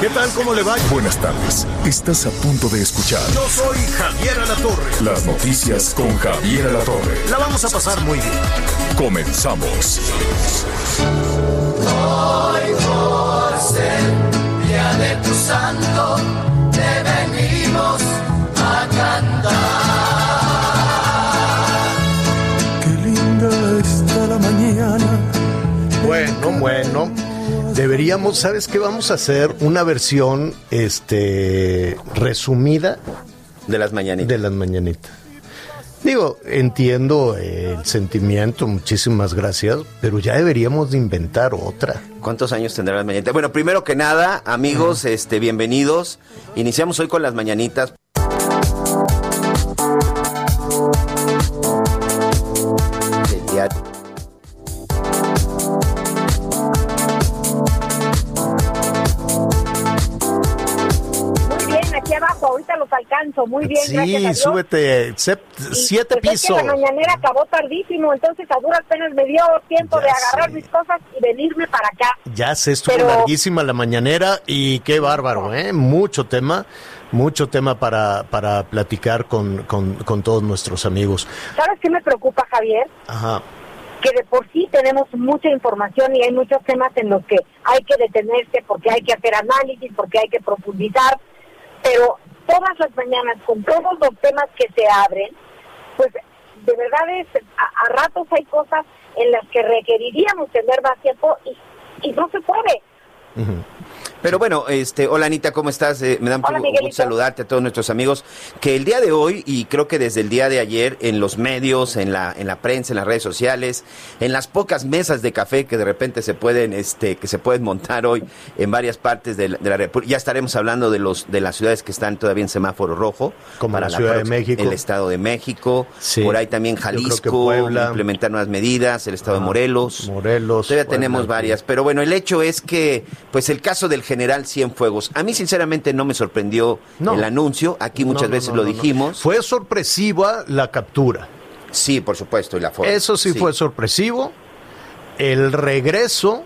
¿Qué tal? ¿Cómo le va? Buenas tardes. Estás a punto de escuchar Yo soy Javier Alatorre. las noticias con Javier Alatorre. La vamos a pasar muy bien. Comenzamos. Día de tu santo, te venimos a cantar. Qué linda está la mañana. Bueno, bueno. Deberíamos, ¿sabes qué vamos a hacer? Una versión este resumida De las mañanitas. de las mañanitas. Digo, entiendo el sentimiento, muchísimas gracias, pero ya deberíamos de inventar otra. ¿Cuántos años tendrá las mañanitas? Bueno, primero que nada, amigos, este, bienvenidos. Iniciamos hoy con las mañanitas. Muy bien, gracias a Sí, Dios. súbete sep- Y, siete pues, es que pisos. la mañanera acabó tardísimo, entonces a duras penas me dio tiempo Ya de agarrar sé. mis cosas y venirme para acá. Ya se estuvo Pero- larguísima la mañanera y qué bárbaro, ¿eh? Mucho tema, mucho tema para, para platicar con, con, con todos nuestros amigos. ¿Sabes qué me preocupa, Javier? Ajá. Que de por sí tenemos mucha información y hay muchos temas en los que hay que detenerse porque hay que hacer análisis, porque hay que profundizar, pero todas las mañanas con todos los temas que se abren, pues de verdad es, a, a ratos hay cosas en las que requeriríamos tener más tiempo y, y no se puede. Pero bueno, este, hola Anita, ¿cómo estás? Eh, me da Hola, mucho gusto saludarte a todos nuestros amigos. Que el día de hoy, y creo que desde el día de ayer, en los medios, en la, en la prensa, en las redes sociales, en las pocas mesas de café que de repente se pueden, este, que se pueden montar hoy en varias partes de la, de la República. Ya estaremos hablando de los, de las ciudades que están todavía en semáforo rojo. Como la Ciudad de México. El Estado de México. Sí. Por ahí también Jalisco, Puebla. implementar nuevas medidas, el Estado de Morelos. Morelos. Todavía Puebla, tenemos varias, pero bueno, el hecho es que, pues el caso del general Cienfuegos, a mí sinceramente no me sorprendió No. el anuncio, aquí muchas No, no, veces no, lo dijimos. Fue sorpresiva la captura. Sí, por supuesto, y la forma. Eso sí, fue sorpresivo. El regreso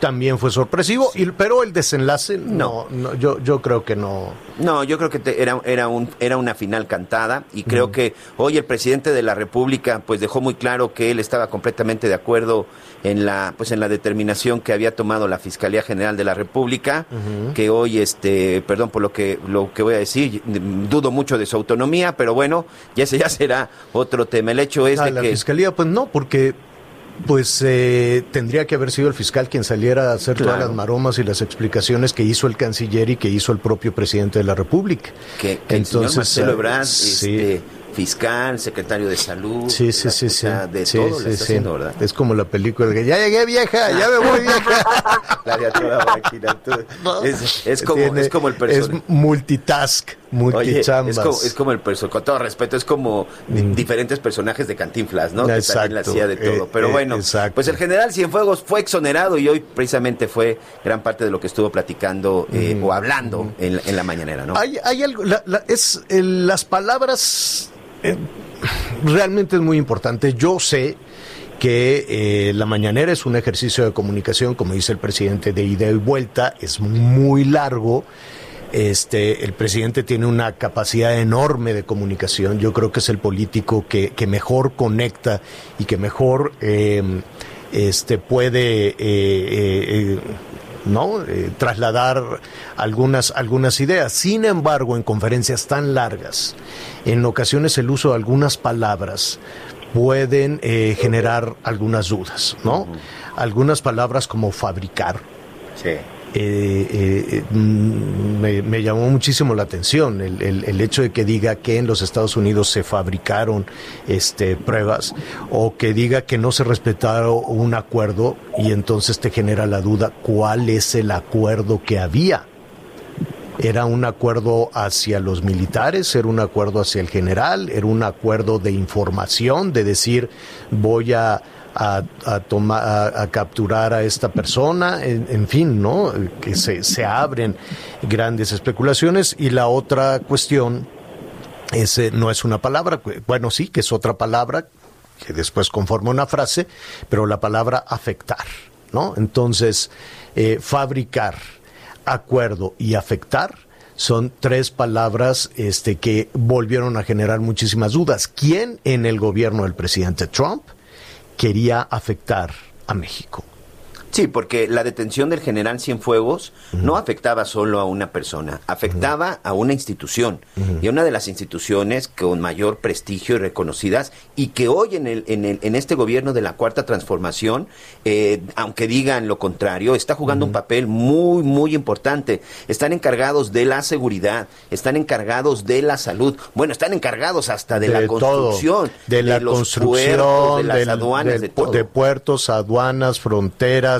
también fue sorpresivo, y, pero el desenlace no, no, yo, yo creo que no. No, yo creo que te- era, era, un, era una final cantada y creo que hoy el presidente de la República pues dejó muy claro que él estaba completamente de acuerdo en la pues en la determinación que había tomado la Fiscalía General de la República, que hoy este, perdón por lo que lo que voy a decir, dudo mucho de su autonomía, pero bueno, ya ese ya será otro tema. El hecho es Ah, de la que fiscalía, pues no, porque pues eh, tendría que haber sido el fiscal quien saliera a hacer todas las maromas y las explicaciones que hizo el canciller y que hizo el propio presidente de la República. que, que el Marcelo eh, Ebrard, sí. este, fiscal, secretario de salud, Sí, sí, sí, sí. de Sí, todo sí, está sí. haciendo, ¿verdad? Es como la película que ya llegué vieja, ya me voy vieja. La de toda máquina, tú. Es, es como, Tiene- es como el Es personaje. Multitask, Oye, multichambas. es como, es como el personaje, con todo respeto, es como di- diferentes personajes de Cantinflas, ¿no? Que también Exacto, la hacía de todo. eh, Pero eh, bueno, pues el general Cienfuegos fue exonerado y hoy precisamente fue gran parte de lo que estuvo platicando eh, o hablando en, la- en la mañanera, ¿no? Hay, hay algo, la- la- es las palabras eh, realmente es muy importante. Yo sé que eh, la mañanera es un ejercicio de comunicación, como dice el presidente, de ida y vuelta, es muy largo. Este, el presidente tiene una capacidad enorme de comunicación. Yo creo que es el político que, que mejor conecta y que mejor eh, este, puede eh, eh, eh, ¿no? Trasladar algunas, algunas ideas. Sin embargo, en conferencias tan largas, en ocasiones el uso de algunas palabras pueden eh, generar algunas dudas, ¿no? Algunas palabras como fabricar. Sí. Eh, eh, mm, me, llamó muchísimo la atención el, el- el hecho de que diga que en los Estados Unidos se fabricaron este, pruebas o que diga que no se respetaron un acuerdo y entonces te genera la duda cuál es el acuerdo que había. Era un acuerdo hacia los militares, era un acuerdo hacia el general, era un acuerdo de información, de decir voy a, a, a a, capturar a esta persona, en, fin, ¿no? Que se, se abren grandes especulaciones. Y la otra cuestión es, eh, no es una palabra, bueno, sí, que es otra palabra que después conforma una frase, pero la palabra afectar, ¿no? Entonces, eh, fabricar, acuerdo y afectar son tres palabras este, que volvieron a generar muchísimas dudas. ¿Quién en el gobierno del presidente Trump quería afectar a México? Sí, porque la detención del general Cienfuegos no afectaba solo a una persona, afectaba a una institución y a una de las instituciones con mayor prestigio y reconocidas y que hoy en el en, el, en este gobierno de la cuarta transformación, eh, aunque digan lo contrario, está jugando un papel muy muy importante. Están encargados de la seguridad, están encargados de la salud, bueno, están encargados hasta de, la todo, construcción, de la los construcción, puertos, de las del- aduanas, de de puertos, aduanas, fronteras,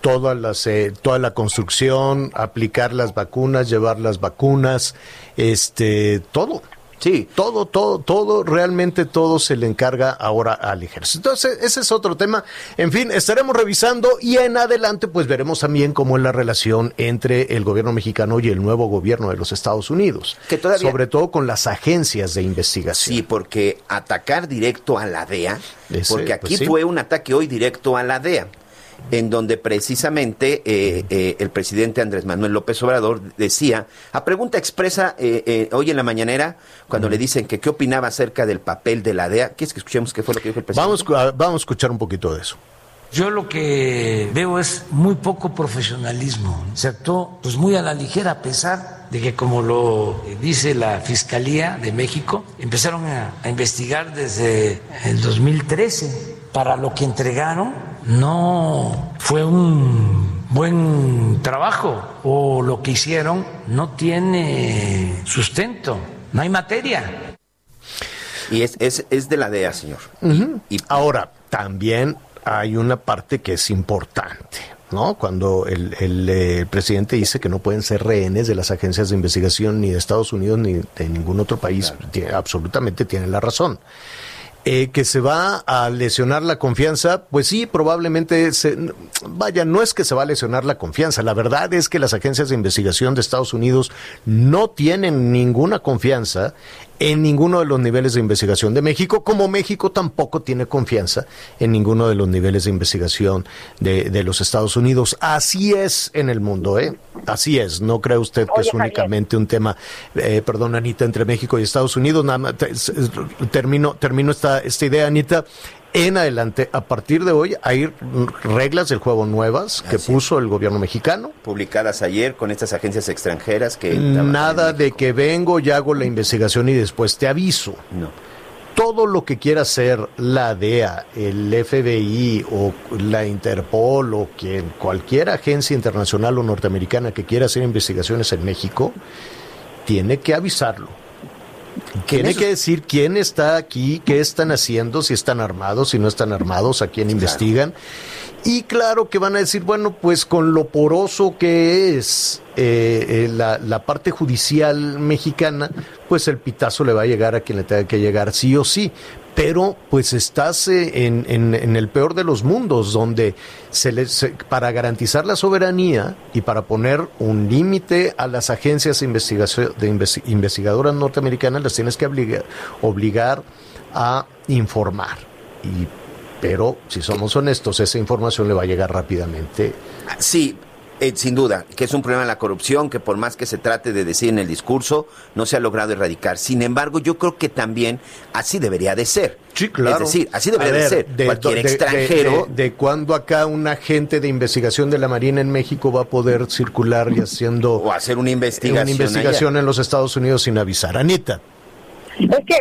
todas las, eh, toda la construcción, aplicar las vacunas, llevar las vacunas, este, todo. Sí. Todo, todo, todo, realmente todo se le encarga ahora al ejército. Entonces, ese es otro tema. En fin, estaremos revisando y en adelante pues veremos también cómo es la relación entre el gobierno mexicano y el nuevo gobierno de los Estados Unidos. Que todavía- Sobre todo con las agencias de investigación. Sí, porque atacar directo a la DEA, Ese, porque aquí pues sí. fue un ataque hoy directo a la DEA, en donde precisamente eh, eh, el presidente Andrés Manuel López Obrador decía, a pregunta expresa eh, eh, hoy en la mañanera, cuando le dicen que qué opinaba acerca del papel de la DEA, ¿quieres que escuchemos qué fue lo que dijo el presidente? Vamos, a- vamos a escuchar un poquito de eso. Yo lo que veo es muy poco profesionalismo. Se actuó pues muy a la ligera a pesar de que como lo dice la Fiscalía de México, empezaron a, a investigar desde el 2013. Para lo que entregaron no fue un buen trabajo o lo que hicieron no tiene sustento, no hay materia. Y es, es, es de la DEA, señor. y, Ahora, también hay una parte que es importante, ¿no? Cuando el, el, eh, presidente dice que no pueden ser rehenes de las agencias de investigación ni de Estados Unidos ni de ningún otro país, tiene- absolutamente tiene la razón. Eh, que se va a lesionar la confianza, pues sí, probablemente se, vaya, no es que se va a lesionar la confianza, la verdad es que las agencias de investigación de Estados Unidos no tienen ninguna confianza en ninguno de los niveles de investigación de México, como México tampoco tiene confianza en ninguno de los niveles de investigación de, de los Estados Unidos. Así es en el mundo, ¿eh? Así es. No cree usted que Oye, es Javier. únicamente un tema, eh, perdón, Anita, entre México y Estados Unidos. Nada más, te- termino, termino esta, esta idea, Anita. En adelante, a partir de hoy, hay reglas del juego nuevas que Así puso el gobierno mexicano. publicadas ayer con estas agencias extranjeras que... Nada de que vengo y hago la investigación y después te aviso. No. todo lo que quiera hacer la DEA, el FBI o la Interpol o quien, cualquier agencia internacional o norteamericana que quiera hacer investigaciones en México, tiene que avisarlo. Tiene que decir quién está aquí, qué están haciendo, si están armados, si no están armados, a quién investigan. Y claro que van a decir, bueno, pues con lo poroso que es eh, eh, la, la parte judicial mexicana, pues el pitazo le va a llegar a quien le tenga que llegar sí o sí. Pero pues estás eh, en, en- en el peor de los mundos, donde se le, se- para garantizar la soberanía y para poner un límite a las agencias de, investigación, de investi- investigadoras norteamericanas, las tienes que obligar, obligar a informar. Y, pero si somos honestos, esa información le va a llegar rápidamente. Sí, eh, sin duda, que es un problema de la corrupción que por más que se trate de decir en el discurso, no se ha logrado erradicar. Sin embargo, yo creo que también así debería de ser. Sí, claro. Es decir, así debería de, ser. Cualquier de- de- extranjero... De, de cuándo acá un agente de investigación de la Marina en México va a poder circular y haciendo o hacer una investigación. una investigación en los Estados Unidos sin avisar? Anita. Es que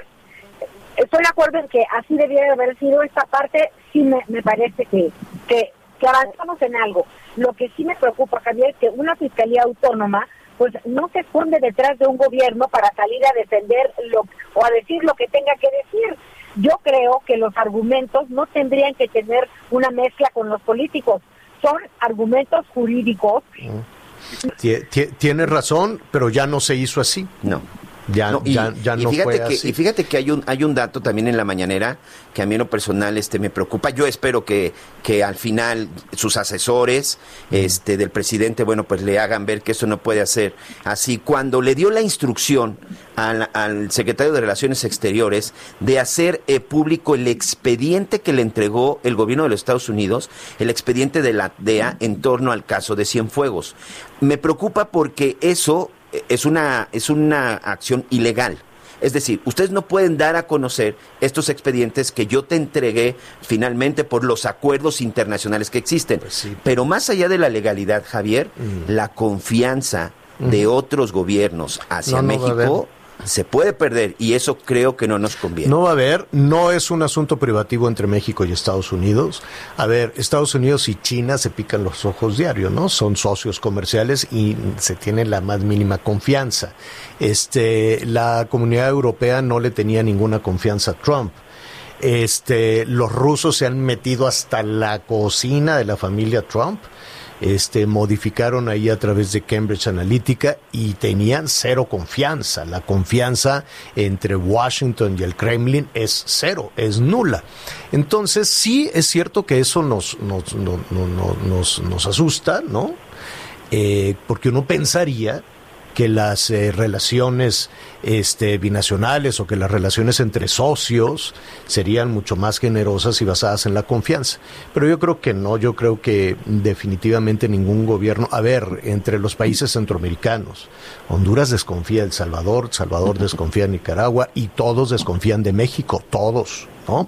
estoy de acuerdo en que así debiera haber sido esta parte, sí me, me parece que, que, que avanzamos en algo. Lo que sí me preocupa, Javier, es que una fiscalía autónoma pues no se esconde detrás de un gobierno para salir a defender lo, o a decir lo que tenga que decir. Yo creo que los argumentos no tendrían que tener una mezcla con los políticos, son argumentos jurídicos. Tienes razón, pero ya no se hizo así. No. Ya no, y, ya, ya y fíjate fue que, así. Y fíjate que hay un, hay un dato también en la mañanera que a mí en lo personal este, me preocupa. Yo espero que, que al final sus asesores este, del presidente, bueno, pues le hagan ver que eso no puede hacer así. Cuando le dio la instrucción al, al secretario de Relaciones Exteriores de hacer eh, público el expediente que le entregó el gobierno de los Estados Unidos, el expediente de la DEA en torno al caso de Cienfuegos. Me preocupa porque eso es una, es una acción ilegal. Es decir, ustedes no pueden dar a conocer estos expedientes que yo te entregué finalmente por los acuerdos internacionales que existen. Pues sí. Pero más allá de la legalidad, Javier, Mm. la confianza de otros gobiernos hacia No, no México se puede perder y eso creo que no nos conviene. No va a haber, no es un asunto privativo entre México y Estados Unidos. A ver, Estados Unidos y China se pican los ojos diario, ¿no? Son socios comerciales y se tiene la más mínima confianza. Este, la comunidad europea no le tenía ninguna confianza a Trump. Este, los rusos se han metido hasta la cocina de la familia Trump. Este, modificaron ahí a través de Cambridge Analytica y tenían cero confianza. La confianza entre Washington y el Kremlin es cero, es nula. Entonces, sí es cierto que eso nos, nos, no- no- no- nos, nos asusta, ¿no? Eh, porque uno pensaría que las eh, relaciones este, binacionales o que las relaciones entre socios serían mucho más generosas y basadas en la confianza. Pero yo creo que no, yo creo que definitivamente ningún gobierno, a ver, entre los países centroamericanos, Honduras desconfía de El Salvador, Salvador desconfía de Nicaragua y todos desconfían de México, todos, ¿no?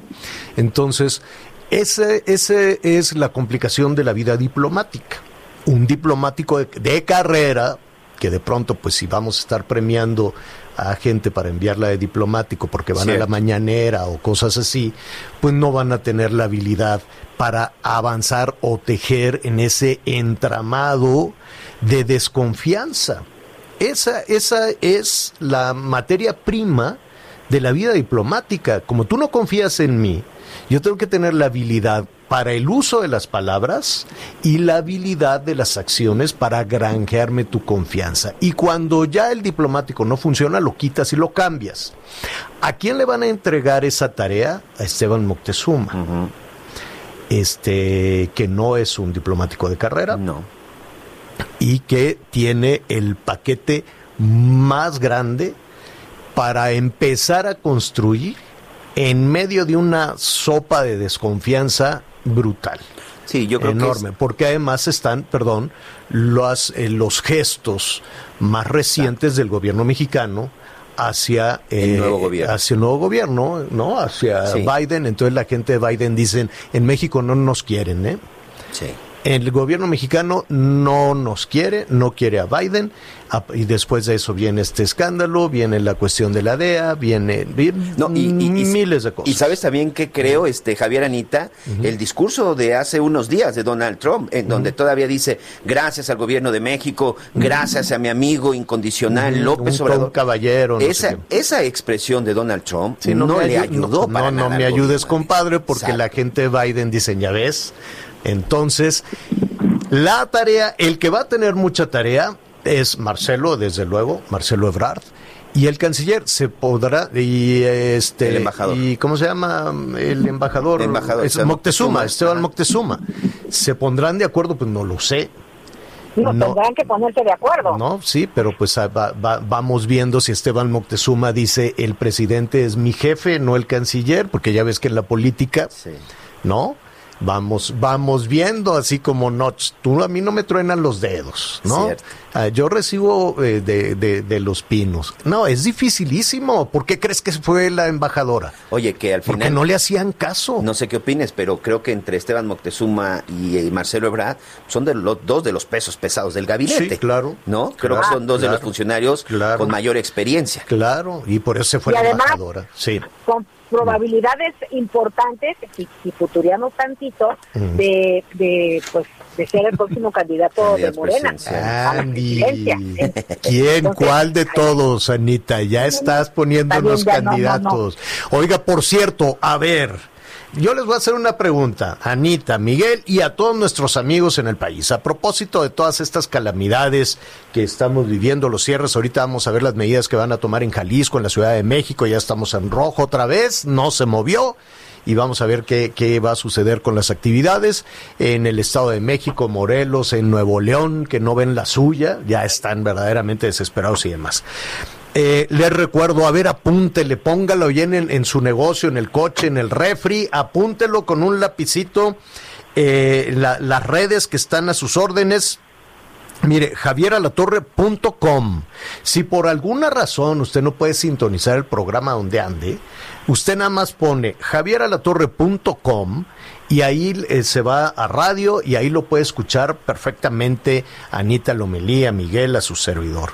Entonces, ese, ese es la complicación de la vida diplomática. Un diplomático de, de carrera, que de pronto, pues si vamos a estar premiando a gente para enviarla de diplomático porque van a la mañanera o cosas así, pues no van a tener la habilidad para avanzar o tejer en ese entramado de desconfianza. Esa, esa es la materia prima de la vida diplomática. Como tú no confías en mí, yo tengo que tener la habilidad para el uso de las palabras y la habilidad de las acciones para granjearme tu confianza. Y cuando ya el diplomático no funciona, lo quitas y lo cambias. ¿A quién le van a entregar esa tarea? A Esteban Moctezuma. Este, que no es un diplomático de carrera No. y que tiene el paquete más grande para empezar a construir en medio de una sopa de desconfianza brutal. Sí, yo creo enorme, porque además están, perdón, los, eh, los gestos más recientes del gobierno mexicano hacia El nuevo gobierno. hacia el nuevo gobierno, ¿no? Hacia Sí. Biden. Entonces la gente de Biden dicen, en México no nos quieren, ¿eh? que sí. El gobierno mexicano no nos quiere, no quiere a Biden, y después de eso viene este escándalo, viene la cuestión de la DEA, viene, viene No, y, miles de cosas. Y sabes también que creo, este Javier Anita, el discurso de hace unos días de Donald Trump, en donde todavía dice gracias al gobierno de México, gracias a mi amigo incondicional López un- Obrador. caballero, no esa, esa expresión de Donald Trump Sí, no, le ayu- ayudó no, para no, nada me ayudes, compadre, porque Exacto. la gente de Biden dice, ya ves. Entonces, la tarea, el que va a tener mucha tarea es Marcelo, desde luego, Marcelo Ebrard. Y el canciller se podrá, y este, El embajador. y ¿cómo se llama el embajador? El embajador, Es Esteban Moctezuma, Moctezuma. Esteban. Moctezuma. ¿Se pondrán de acuerdo? Pues no lo sé. No. tendrán que ponerse de acuerdo. No, sí, pero pues ah, va- va- vamos viendo si Esteban Moctezuma dice el presidente es mi jefe, no el canciller, porque ya ves que en la política, Sí. ¿no? Vamos, vamos viendo, así como Notch, tú a mí no me truenan los dedos, ¿no? Ah, yo recibo eh, de, de- de los pinos. No, es dificilísimo. ¿Por qué crees que fue la embajadora? Oye, que al Porque final no le hacían caso. No sé qué opines, pero creo que entre Esteban Moctezuma y, eh, Marcelo Ebrard son de los dos de los pesos pesados del gabinete. Sí, claro. ¿No? Creo Claro, que son dos de los funcionarios claro. con mayor experiencia. Claro, y por eso se fue Y la además- embajadora. Sí. Con, probabilidades importantes, si, si futuriamos tantito, de, de, pues, de ser el próximo candidato de Morena. a la Andy, presidencia. ¿quién? Entonces, ¿Cuál de todos, Anita? Ya estás poniendo los ya, no, no, no. candidatos. Oiga, por cierto, a ver, yo les voy a hacer una pregunta, Anita, Miguel y a todos nuestros amigos en el país. A propósito de todas estas calamidades que estamos viviendo, los cierres, ahorita vamos a ver las medidas que van a tomar en Jalisco, en la Ciudad de México, ya estamos en rojo otra vez, no se movió y vamos a ver qué, qué va a suceder con las actividades en el Estado de México, Morelos, en Nuevo León, que no ven la suya, ya están verdaderamente desesperados y demás. Eh, les recuerdo, a ver, apúntele, póngalo bien en, en su negocio, en el coche, en el refri, apúntelo con un lapicito, eh, la- las redes que están a sus órdenes, Mire, javieralatorre.com. Si por alguna razón usted no puede sintonizar el programa donde ande, usted nada más pone javieralatorre.com y ahí eh, se va a radio y ahí lo puede escuchar perfectamente Anita Lomelía, Miguel, a su servidor.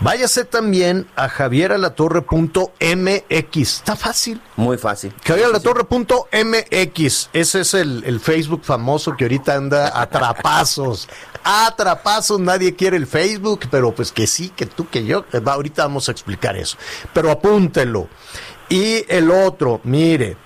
Váyase también a javieralatorre.mx. Está fácil. Muy fácil. JavierLatorre.mx, ese es el, el Facebook famoso que ahorita anda a trapazos. A trapazos, nadie quiere el Facebook, pero pues que sí, que tú, que yo. Eh, Ahorita vamos a explicar eso. Pero apúntelo. Y el otro, mire,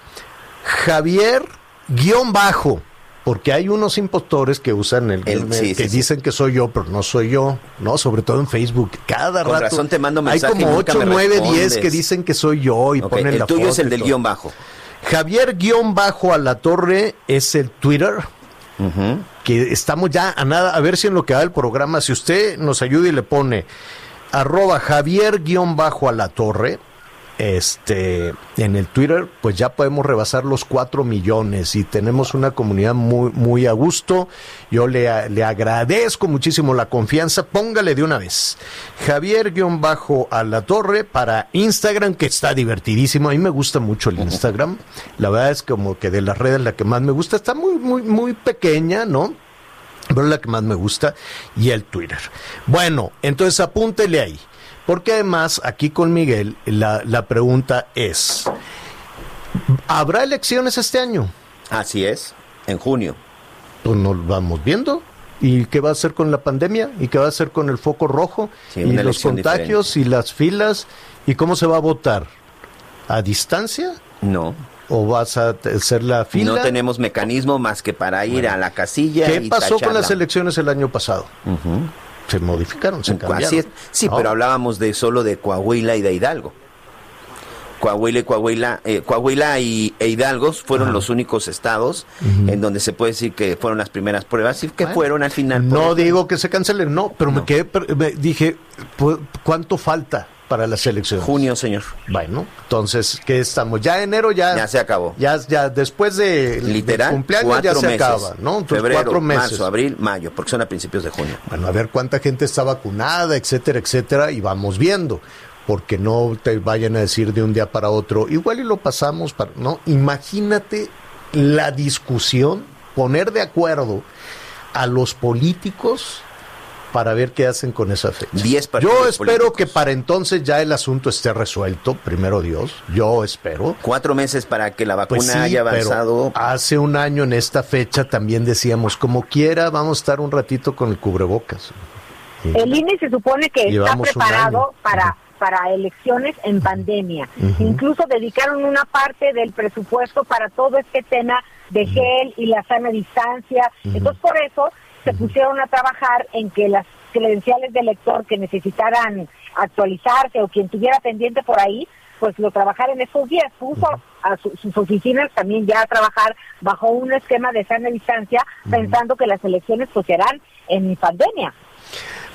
Javier guion bajo, porque hay unos impostores que usan el, El- sí, eh, que sí, sí. dicen que soy yo, pero no soy yo, ¿no? Sobre todo en Facebook. Cada Con rato. razón te mando Hay mensaje y como nunca 8, me 9, 10 respondes. que dicen que soy yo y Ok, ponen El la tuyo es el del todo. guion bajo. Javier guion bajo a la torre es el Twitter. Que estamos ya a nada, a ver si en lo que va el programa, si usted nos ayuda y le pone arroba Javier guion bajo a la torre, este, en el Twitter, pues ya podemos rebasar los 4 millones y tenemos una comunidad muy, muy a gusto. Yo le, le agradezco muchísimo la confianza. Póngale de una vez. Javier guion bajo a la torre para Instagram, que está divertidísimo. A mí me gusta mucho el Instagram. La verdad es como que de las redes la que más me gusta. Está muy, muy, muy pequeña, ¿no? Pero la que más me gusta. Y el Twitter. Bueno, entonces apúntele ahí. Porque además, aquí con Miguel, la, la pregunta es, ¿habrá elecciones este año? Así es, en junio. Pues nos vamos viendo. ¿Y qué va a hacer con la pandemia? ¿Y qué va a hacer con el foco rojo? Sí, y los contagios y las filas. ¿Y cómo se va a votar? ¿A distancia? No. ¿O vas a hacer la fila? No tenemos mecanismo más que para ir a la casilla ¿Qué y pasó con las elecciones el año pasado? Se modificaron, se cambiaron. Así es. Sí, ¿no? pero hablábamos de solo de Coahuila y de Hidalgo. Coahuila y Coahuila, eh, Coahuila y, e Hidalgo fueron los únicos estados en donde se puede decir que fueron las primeras pruebas y que Bueno, fueron al final. No ejemplo. digo que se cancelen, no, pero me quedé, me dije, ¿cuánto falta para las elecciones? Junio, señor. Bueno, entonces, ¿qué estamos? Ya enero ya. Ya se acabó. Ya, ya después de Literal, cumpleaños ya se meses. acaba, ¿no? Entonces, Febrero, cuatro meses. marzo, abril, mayo, porque son a principios de junio. Bueno, a ver cuánta gente está vacunada, etcétera, etcétera, y vamos viendo. Porque no te vayan a decir de un día para otro, igual y lo pasamos, para, ¿no? Imagínate la discusión, poner de acuerdo a los políticos para ver qué hacen con esa fecha. Diez partidos Yo espero políticos. que para entonces ya el asunto esté resuelto, primero Dios, yo espero. Cuatro meses para que la vacuna Pues sí, haya pero avanzado. hace un año en esta fecha también decíamos, como quiera, vamos a estar un ratito con el cubrebocas. Y- El INE se supone que está Llevamos preparado para para elecciones en pandemia. Incluso dedicaron una parte del presupuesto para todo este tema de gel y la sana distancia. Entonces, por eso se pusieron a trabajar en que las credenciales de elector que necesitaran actualizarse o quien tuviera pendiente por ahí, pues lo trabajara en esos días. Puso a su- sus oficinas también ya a trabajar bajo un esquema de sana distancia, pensando que las elecciones pues serán en pandemia.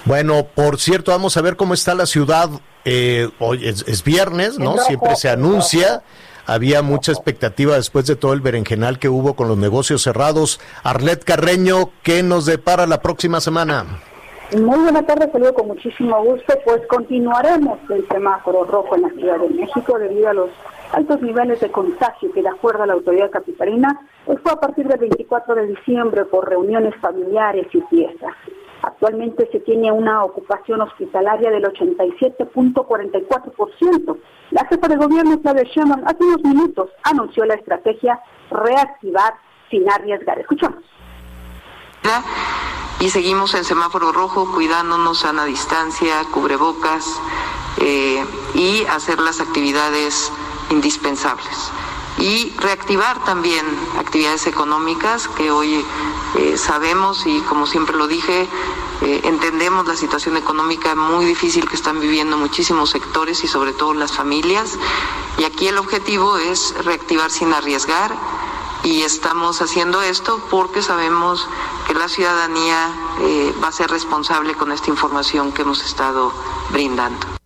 Bueno, por cierto, vamos a ver cómo está la ciudad. Eh, hoy es, es viernes, ¿no? Siempre se anuncia. Había mucha expectativa después de todo el berenjenal que hubo con los negocios cerrados. Arlet Carreño, ¿qué nos depara la próxima semana? Muy buena tarde, saludo con muchísimo gusto. Pues continuaremos el semáforo rojo en la Ciudad de México debido a los altos niveles de contagio que de acuerdo a la autoridad capitalina pues fue a partir del 24 de diciembre por reuniones familiares y fiestas. Actualmente se tiene una ocupación hospitalaria del 87.44%. La jefa de gobierno, Claudia Sheinbaum, hace unos minutos anunció la estrategia reactivar sin arriesgar. Escuchamos. Y seguimos en semáforo rojo, cuidándonos, sana distancia, cubrebocas eh, y hacer las actividades indispensables y reactivar también actividades económicas que hoy eh, sabemos y como siempre lo dije, eh, entendemos la situación económica muy difícil que están viviendo muchísimos sectores y sobre todo las familias. Y aquí el objetivo es reactivar sin arriesgar y estamos haciendo esto porque sabemos que la ciudadanía eh, va a ser responsable con esta información que hemos estado brindando.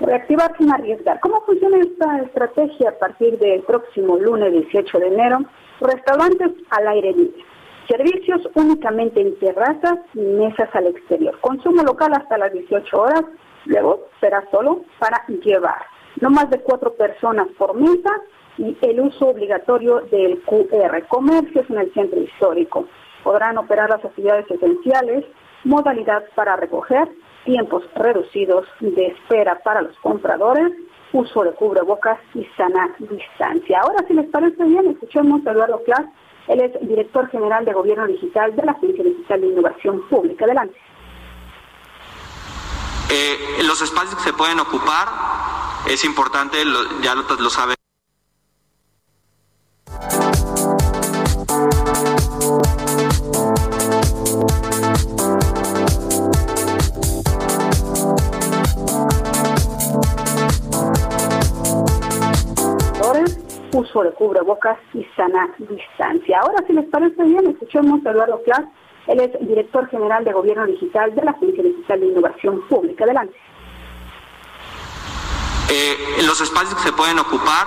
Reactivar sin arriesgar. ¿Cómo funciona esta estrategia a partir del próximo lunes 18 de enero? Restaurantes al aire libre. Servicios únicamente en terrazas y mesas al exterior. Consumo local hasta las 18 horas. Luego será solo para llevar. No más de cuatro personas por mesa y el uso obligatorio del QR. Comercios en el centro histórico. Podrán operar las actividades esenciales, modalidad para recoger tiempos reducidos de espera para los compradores, uso de cubrebocas y sana distancia. Ahora, si les parece bien, escuchemos a Eduardo Clas, él es director general de Gobierno Digital de la Agencia Digital de Innovación Pública. Adelante. Eh, los espacios que se pueden ocupar, es importante, ya lo, lo saben. Uso de cubrebocas y sana distancia. Ahora, si les parece bien, escuchemos a Eduardo Clas, él es director general de Gobierno Digital de la Agencia Digital de Innovación Pública. Adelante. Eh, los espacios que se pueden ocupar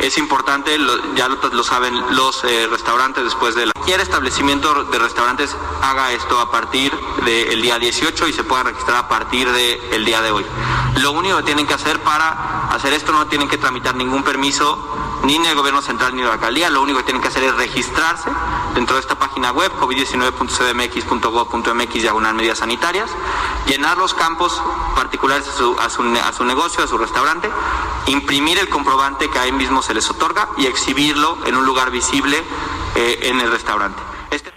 es importante, ya lo, saben los eh, restaurantes después de la... Cualquier establecimiento de restaurantes haga esto a partir del día 18 y se pueda registrar a partir del día de hoy. Lo único que tienen que hacer para hacer esto no tienen que tramitar ningún permiso ni en el gobierno central ni en la alcaldía, lo único que tienen que hacer es registrarse dentro de esta página web covid19.cdmx.gov.mx diagonal medidas sanitarias, llenar los campos particulares a su, a negocio, a su restaurante, imprimir el comprobante que ahí mismo se les otorga y exhibirlo en un lugar visible eh, en el restaurante. Este...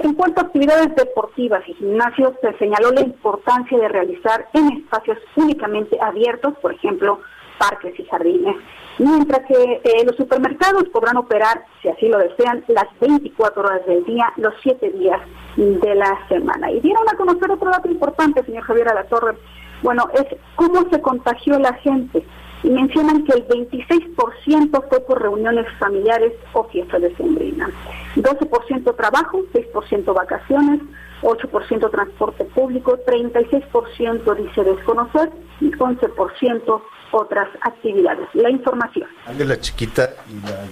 En cuanto a actividades deportivas y gimnasios, se señaló la importancia de realizar en espacios únicamente abiertos, por ejemplo, parques y jardines, mientras que eh, los supermercados podrán operar, si así lo desean, las 24 horas del día, los 7 días de la semana. Y dieron a conocer otro dato importante, señor Javier Alatorre, bueno, es cómo se contagió la gente. Y mencionan que el 26% fue por reuniones familiares o fiestas de sembrina. 12% trabajo, 6% vacaciones, 8% transporte público, 36% dice desconocer y 11% otras actividades. La información. la chiquita y la...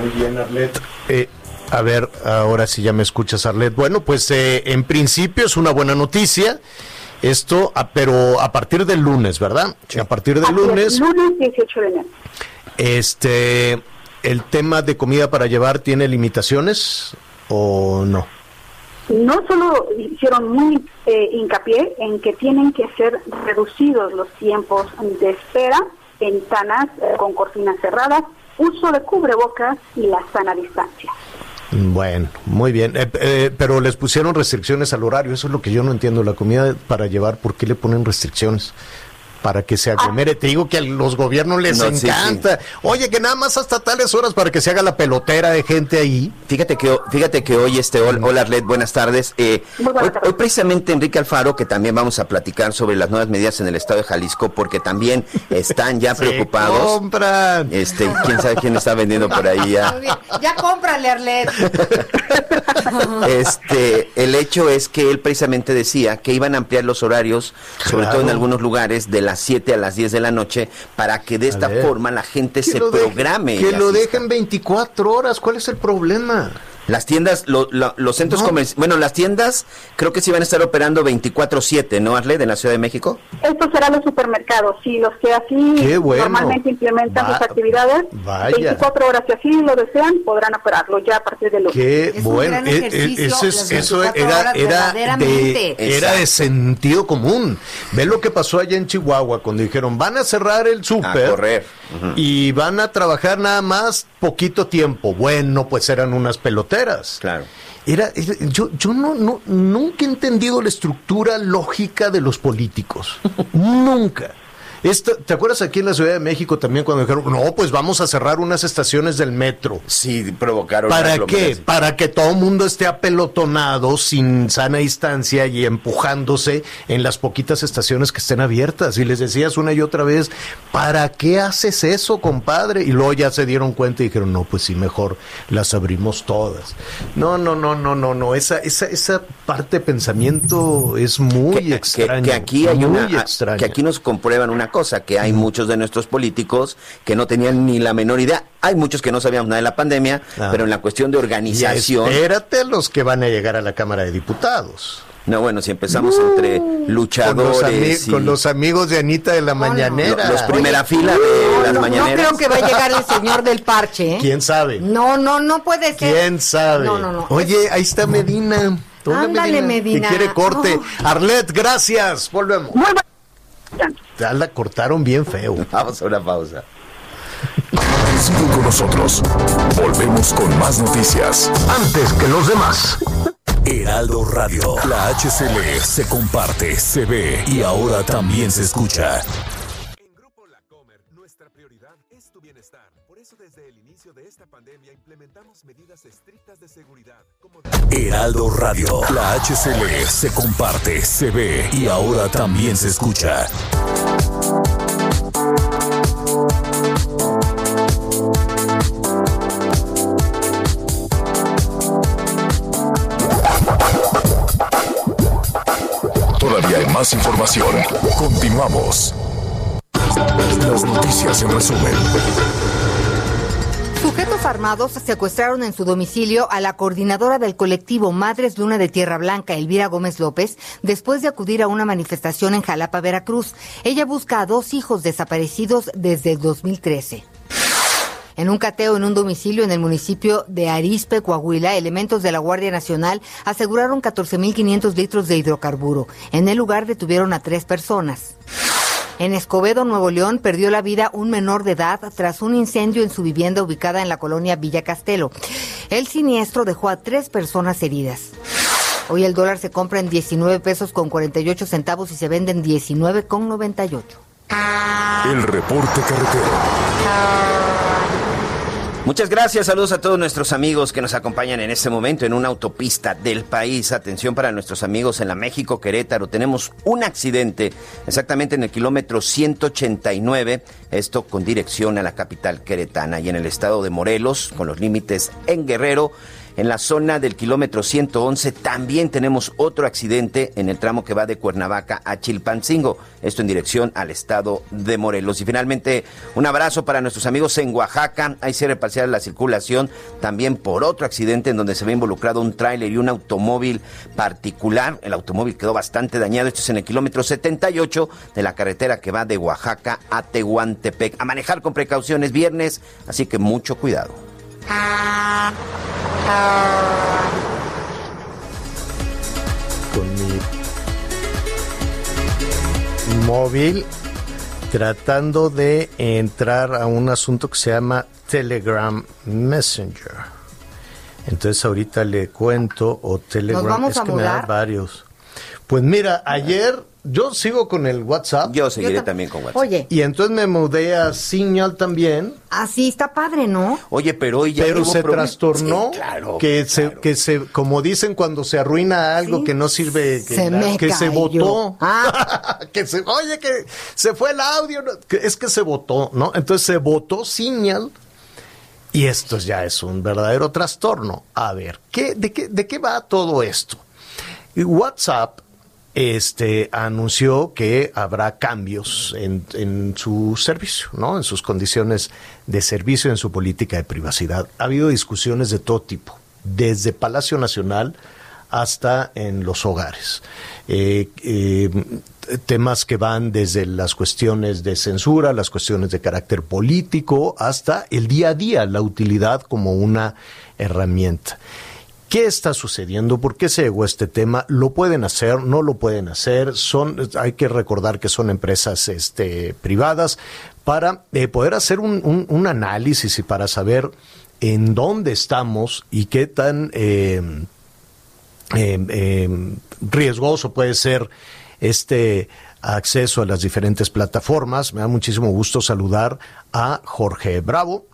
Muy bien, Arlet. Eh, a ver, ahora sí ya me escuchas, Arlet. Bueno, pues eh, en principio es una buena noticia. Esto, ah, pero a partir del lunes, ¿verdad? A partir del lunes. Lunes 18 de enero. Este, ¿el tema de comida para llevar tiene limitaciones o no? no solo hicieron muy eh, hincapié en que tienen que ser reducidos los tiempos de espera, ventanas eh, con cortinas cerradas, uso de cubrebocas y la sana distancia. Bueno, muy bien, eh, pero les pusieron restricciones al horario, eso es lo que yo no entiendo, la comida para llevar, ¿por qué le ponen restricciones? Para que se aglomere. Te digo que a los gobiernos les encanta. Oye, que nada más hasta tales horas para que se haga la pelotera de gente ahí. Fíjate que, fíjate que hoy, este, hola Arlet, buenas tardes. Eh, hoy, precisamente Enrique Alfaro, que también vamos a platicar sobre las nuevas medidas en el estado de Jalisco, porque también están ya preocupados. compran. Este, quién sabe quién está vendiendo por ahí ya. Ya cómprale, Arlet. este, el hecho es que él precisamente decía que iban a ampliar los horarios, sobre todo en algunos lugares de las 7 a las 10 de la noche para que de esta forma la gente se programe. que lo dejen 24 horas, ¿cuál es el problema? Las tiendas, lo- lo- los centros comerciales, bueno, las tiendas creo que sí van a estar operando 24/7, ¿no, Arled, en la Ciudad de México? Estos serán los supermercados, sí, los que así bueno. normalmente implementan Va- sus actividades, vaya. 24 horas si así lo desean, podrán operarlo ya a partir de lunes. Qué bueno, eh, eh, eso, es- eso era, era, de, era de sentido común. Ve lo que pasó allá en Chihuahua cuando dijeron van a cerrar el súper correr. y van a trabajar nada más poquito tiempo. Bueno, pues eran unas peloteras. Claro. Era, era- yo, yo no, no, nunca he entendido la estructura lógica de los políticos. nunca. Esto, ¿Te acuerdas aquí en la Ciudad de México también cuando dijeron, no, pues vamos a cerrar unas estaciones del metro? Sí, provocaron. ¿Para qué? Para que todo el mundo esté apelotonado, sin sana distancia y empujándose en las poquitas estaciones que estén abiertas. Y les decías una y otra vez, ¿para qué haces eso, compadre? Y luego ya se dieron cuenta y dijeron, no, pues sí, mejor las abrimos todas. No, no, no, no, no, no. Esa, esa, esa parte de pensamiento es muy que, extraña. que aquí hay muy una extraña. que aquí nos comprueban una cosa que hay muchos de nuestros políticos que no tenían ni la menor idea hay muchos que no sabíamos nada de la pandemia Ah. pero en la cuestión de Y organización espérate los que van a llegar a la Cámara de Diputados. no bueno si empezamos entre Con los, luchadores y con los amigos de Anita de la Mañanera. Lo- los primera fila de No, las no, no creo que va a llegar el señor del parche. ¿eh? ¿Quién sabe? No, no, no puede ser. ¿Quién sabe? No, no, no. Oye, ahí está Medina. ¿Dónde Ándale, Medina. Que quiere corte. No. Arlet, gracias. Volvemos. Ya la cortaron bien feo. Vamos a una pausa. Sigue con nosotros. Volvemos con más noticias. Antes que los demás. Heraldo Radio. La HCL se comparte, se ve y ahora también se escucha. Medidas estrictas de seguridad, Heraldo Radio. La HCL se comparte, se ve y ahora también se escucha. Todavía hay más información. Continuamos. Las noticias en resumen. Sujetos armados secuestraron en su domicilio a la coordinadora del colectivo Madres Luna de Tierra Blanca, Elvira Gómez López, después de acudir a una manifestación en Jalapa, Veracruz. Ella busca a dos hijos desaparecidos desde el 2013. En un cateo en un domicilio en el municipio de Arispe, Coahuila, elementos de la Guardia Nacional aseguraron 14.500 litros de hidrocarburo. En el lugar detuvieron a tres personas. En Escobedo, Nuevo León, perdió la vida un menor de edad tras un incendio en su vivienda ubicada en la colonia Villa Castelo. El siniestro dejó a tres personas heridas. Hoy el dólar se compra en 19 pesos con 48 centavos y se vende en 19 con 98. El reporte carretero. Muchas gracias, saludos a todos nuestros amigos que nos acompañan en este momento en una autopista del país. Atención para nuestros amigos en la México Querétaro. Tenemos un accidente exactamente en el kilómetro 189, esto con dirección a la capital queretana y en el estado de Morelos, con los límites en Guerrero. En la zona del kilómetro 111 también tenemos otro accidente en el tramo que va de Cuernavaca a Chilpancingo, esto en dirección al estado de Morelos. Y finalmente, un abrazo para nuestros amigos en Oaxaca. Hay cierre parcial la circulación también por otro accidente en donde se ve involucrado un tráiler y un automóvil particular. El automóvil quedó bastante dañado. Esto es en el kilómetro 78 de la carretera que va de Oaxaca a Tehuantepec. A manejar con precauciones viernes, así que mucho cuidado. Con mi móvil tratando de entrar a un asunto que se llama Telegram Messenger. Entonces ahorita le cuento o Telegram vamos es a que me da varios. Pues mira, ayer yo sigo con el WhatsApp. Yo seguiré Yo también con WhatsApp. Oye, Y entonces me mudé a Signal también. así está padre, ¿no? Oye, pero hoy ya pero hubo se trastornó Sí, claro, que se que se como dicen cuando se arruina algo que no sirve que, Se me que se votó Ah. que se oye que se fue el audio no, que es que se votó no entonces se votó señal y esto ya es un verdadero trastorno a ver qué de qué de qué va todo esto WhatsApp este anunció que habrá cambios en, su servicio, ¿no? En sus condiciones de servicio, en su política de privacidad. Ha habido discusiones de todo tipo, desde Palacio Nacional hasta en los hogares. Eh, eh, temas que van desde las cuestiones de censura, las cuestiones de carácter político, hasta el día a día, la utilidad como una herramienta. ¿Qué está sucediendo? ¿Por qué se llegó a este tema? ¿Lo pueden hacer? ¿No lo pueden hacer? Son, hay que recordar que son empresas este, privadas para eh, poder hacer un, un, análisis y para saber en dónde estamos y qué tan eh, eh, riesgoso puede ser este acceso a las diferentes plataformas. Me da muchísimo gusto saludar a Jorge Bravo.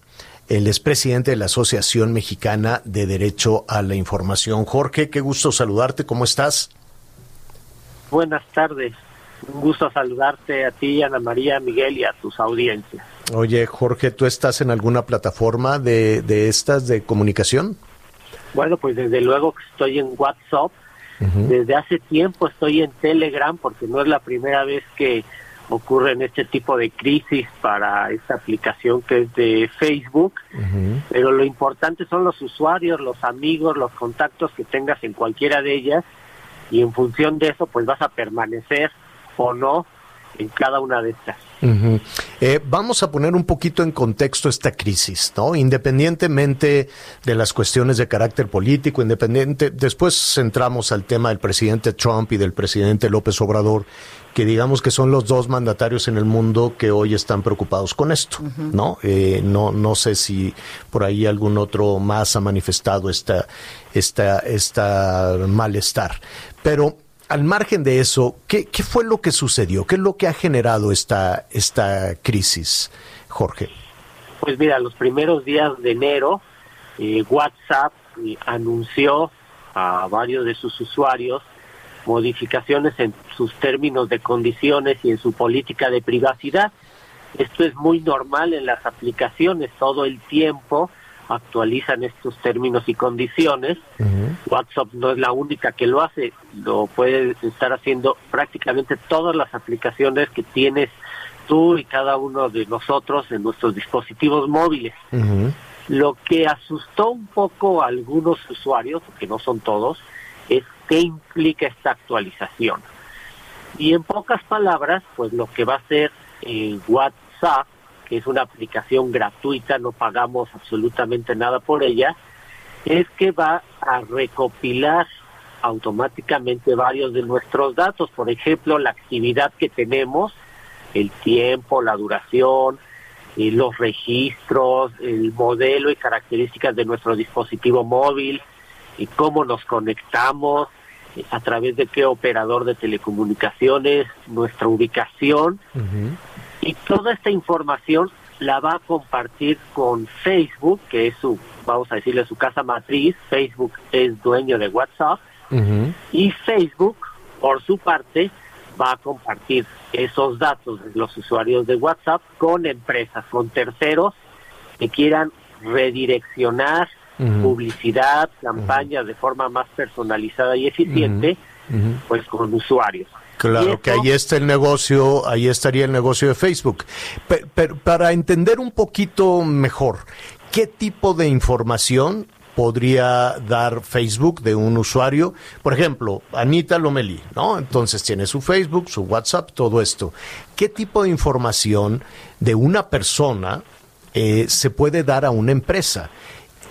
Él es presidente de la Asociación Mexicana de Derecho a la Información. Jorge, qué gusto saludarte. ¿Cómo estás? Buenas tardes. Un gusto saludarte a ti, Ana María, Miguel y a tus audiencias. Oye, Jorge, ¿tú estás en alguna plataforma de, de estas de comunicación? Bueno, pues desde luego que estoy en WhatsApp. Desde hace tiempo estoy en Telegram porque no es la primera vez que ocurren este tipo de crisis para esta aplicación que es de Facebook, pero lo importante son los usuarios, los amigos, los contactos que tengas en cualquiera de ellas y en función de eso pues vas a permanecer o no en cada una de estas. Eh, vamos a poner un poquito en contexto esta crisis, ¿no? Independientemente de las cuestiones de carácter político, independiente, después centramos al tema del presidente Trump y del presidente López Obrador, que digamos que son los dos mandatarios en el mundo que hoy están preocupados con esto, ¿no? Eh, no, no sé si por ahí algún otro más ha manifestado esta, esta, esta malestar, pero al margen de eso, ¿qué, ¿qué, fue lo que sucedió? ¿Qué es lo que ha generado esta, esta crisis, Jorge? Pues mira, los primeros días de enero, eh, WhatsApp eh, anunció a varios de sus usuarios modificaciones en sus términos de condiciones y en su política de privacidad. Esto es muy normal en las aplicaciones todo el tiempo actualizan estos términos y condiciones. WhatsApp no es la única que lo hace, lo puede estar haciendo prácticamente todas las aplicaciones que tienes tú y cada uno de nosotros en nuestros dispositivos móviles. Lo que asustó un poco a algunos usuarios, que no son todos, es qué implica esta actualización. Y en pocas palabras, pues lo que va a hacer eh, WhatsApp es una aplicación gratuita, no pagamos absolutamente nada por ella, es que va a recopilar automáticamente varios de nuestros datos, por ejemplo, la actividad que tenemos, el tiempo, la duración, eh, los registros, el modelo y características de nuestro dispositivo móvil, y cómo nos conectamos, eh, a través de qué operador de telecomunicaciones, nuestra ubicación, y toda esta información la va a compartir con Facebook, que es su, vamos a decirle, su casa matriz. Facebook es dueño de WhatsApp. Y Facebook, por su parte, va a compartir esos datos de los usuarios de WhatsApp con empresas, con terceros que quieran redireccionar publicidad, campañas de forma más personalizada y eficiente, pues con usuarios. Claro, que ahí está el negocio, ahí estaría el negocio de Facebook. Pero, para entender un poquito mejor, ¿qué tipo de información podría dar Facebook de un usuario? Por ejemplo, Anita Lomeli, ¿no? Entonces tiene su Facebook, su WhatsApp, todo esto. ¿Qué tipo de información de una persona eh, se puede dar a una empresa?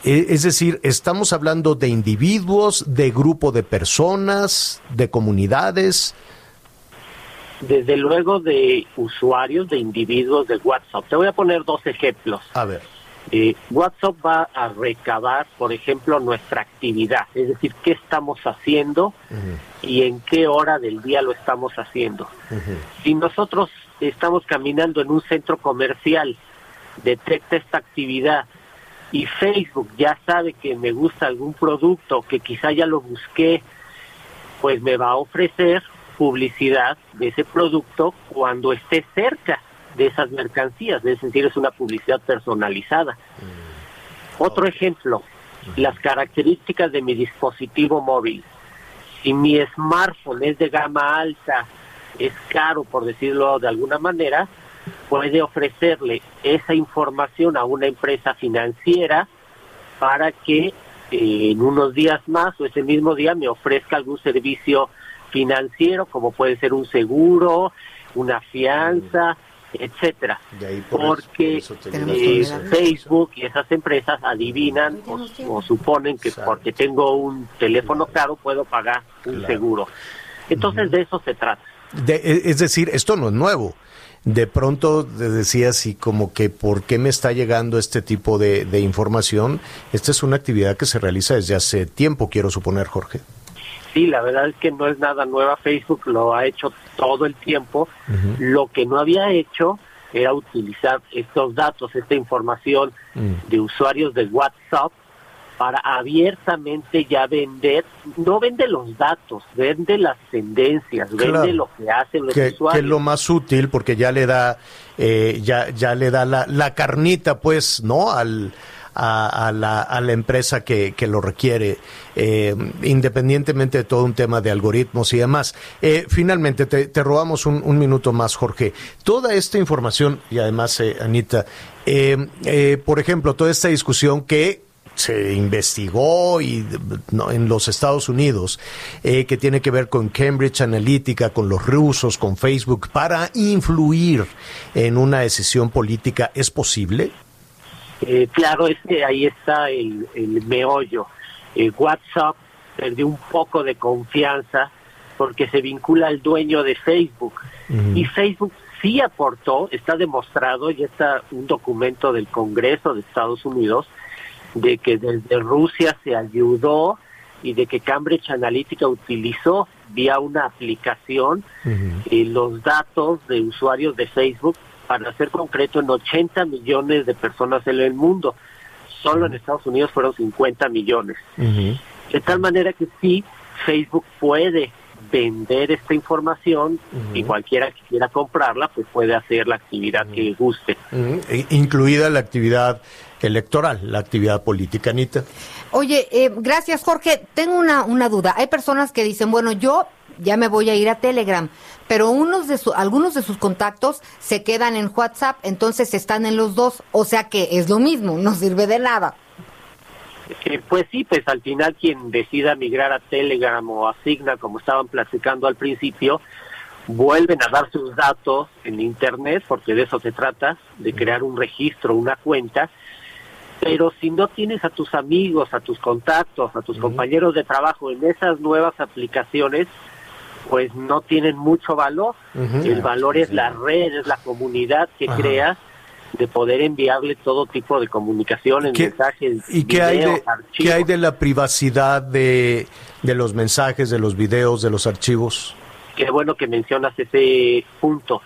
Eh, es decir, estamos hablando de individuos, de grupo de personas, de comunidades desde luego de usuarios, de individuos de WhatsApp. Te voy a poner dos ejemplos. A ver. Eh, WhatsApp va a recabar, por ejemplo, nuestra actividad, es decir, qué estamos haciendo y en qué hora del día lo estamos haciendo. Si nosotros estamos caminando en un centro comercial, detecta esta actividad y Facebook ya sabe que me gusta algún producto, que quizá ya lo busqué, pues me va a ofrecer publicidad de ese producto cuando esté cerca de esas mercancías, es decir, es una publicidad personalizada. Mm. Otro ejemplo, las características de mi dispositivo móvil. Si mi smartphone es de gama alta, es caro, por decirlo de alguna manera, puede ofrecerle esa información a una empresa financiera para que eh, en unos días más o ese mismo día me ofrezca algún servicio financiero, como puede ser un seguro, una fianza, etcétera. Porque eh, Facebook y esas empresas adivinan o, o suponen que porque tengo un teléfono caro puedo pagar un seguro. Entonces de eso se trata. De- e- es decir, esto no es nuevo. De pronto te decías y como que por qué me está llegando este tipo de, de información. Esta es una actividad que se realiza desde hace tiempo, quiero suponer, Jorge. Sí, la verdad es que no es nada nueva. Facebook lo ha hecho todo el tiempo. Lo que no había hecho era utilizar estos datos, esta información de usuarios de WhatsApp para abiertamente ya vender, no vende los datos, vende las tendencias, Claro. vende lo que hacen los que, que usuarios. es lo más útil porque ya le da eh, ya ya le da la, la carnita pues no al a, a la, a la empresa que, que lo requiere eh, independientemente de todo un tema de algoritmos y demás Eh, finalmente te, robamos un, minuto más Jorge toda esta información y además eh, Anita eh, eh, por ejemplo toda esta discusión que se investigó y en los Estados Unidos eh, que tiene que ver con Cambridge Analytica, con los rusos, con Facebook, para influir en una decisión política, ¿es posible? Eh, claro, es que ahí está el, el meollo. Eh, WhatsApp perdió un poco de confianza porque se vincula al dueño de Facebook. Y Facebook sí aportó, está demostrado, y está un documento del Congreso de Estados Unidos, de que desde Rusia se ayudó y de que Cambridge Analytica utilizó vía una aplicación eh, los datos de usuarios de Facebook para ser concreto en 80 millones de personas en el mundo. Solo en Estados Unidos fueron 50 millones. De tal manera que sí, Facebook puede vender esta información y cualquiera que quiera comprarla, pues puede hacer la actividad que guste. Incluida la actividad electoral, la actividad política, Anita. Oye, eh, gracias Jorge. Tengo una, una duda. Hay personas que dicen, bueno, yo ya me voy a ir a Telegram, pero unos de su- algunos de sus contactos se quedan en WhatsApp, entonces están en los dos, o sea que es lo mismo, no sirve de nada. Eh, pues sí, pues al final quien decida migrar a Telegram o a Signal, como estaban platicando al principio, vuelven a dar sus datos en Internet, porque de eso se trata, de crear un registro, una cuenta, pero si no tienes a tus amigos, a tus contactos, a tus compañeros de trabajo en esas nuevas aplicaciones, pues no tienen mucho valor. El valor es la red, es la comunidad que Ajá. creas de poder enviarle todo tipo de comunicaciones, ¿Qué- mensajes, ¿Y qué hay, de, archivos. qué hay de la privacidad de, de los mensajes, de los videos, de los archivos? Qué bueno que mencionas ese punto.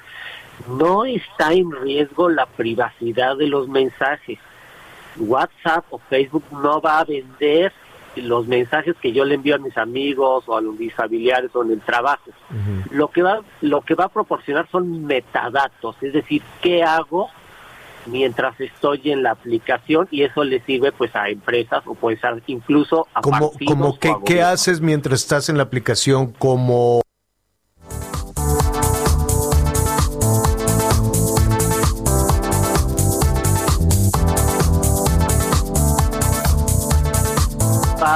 No está en riesgo la privacidad de los mensajes. WhatsApp o Facebook no va a vender los mensajes que yo le envío a mis amigos o a mis familiares o en el trabajo. Lo que va lo que va a proporcionar son metadatos, es decir, qué hago mientras estoy en la aplicación y eso le sirve pues a empresas o puede ser incluso a Como, partidos como o que, a ¿Qué haces mientras estás en la aplicación como...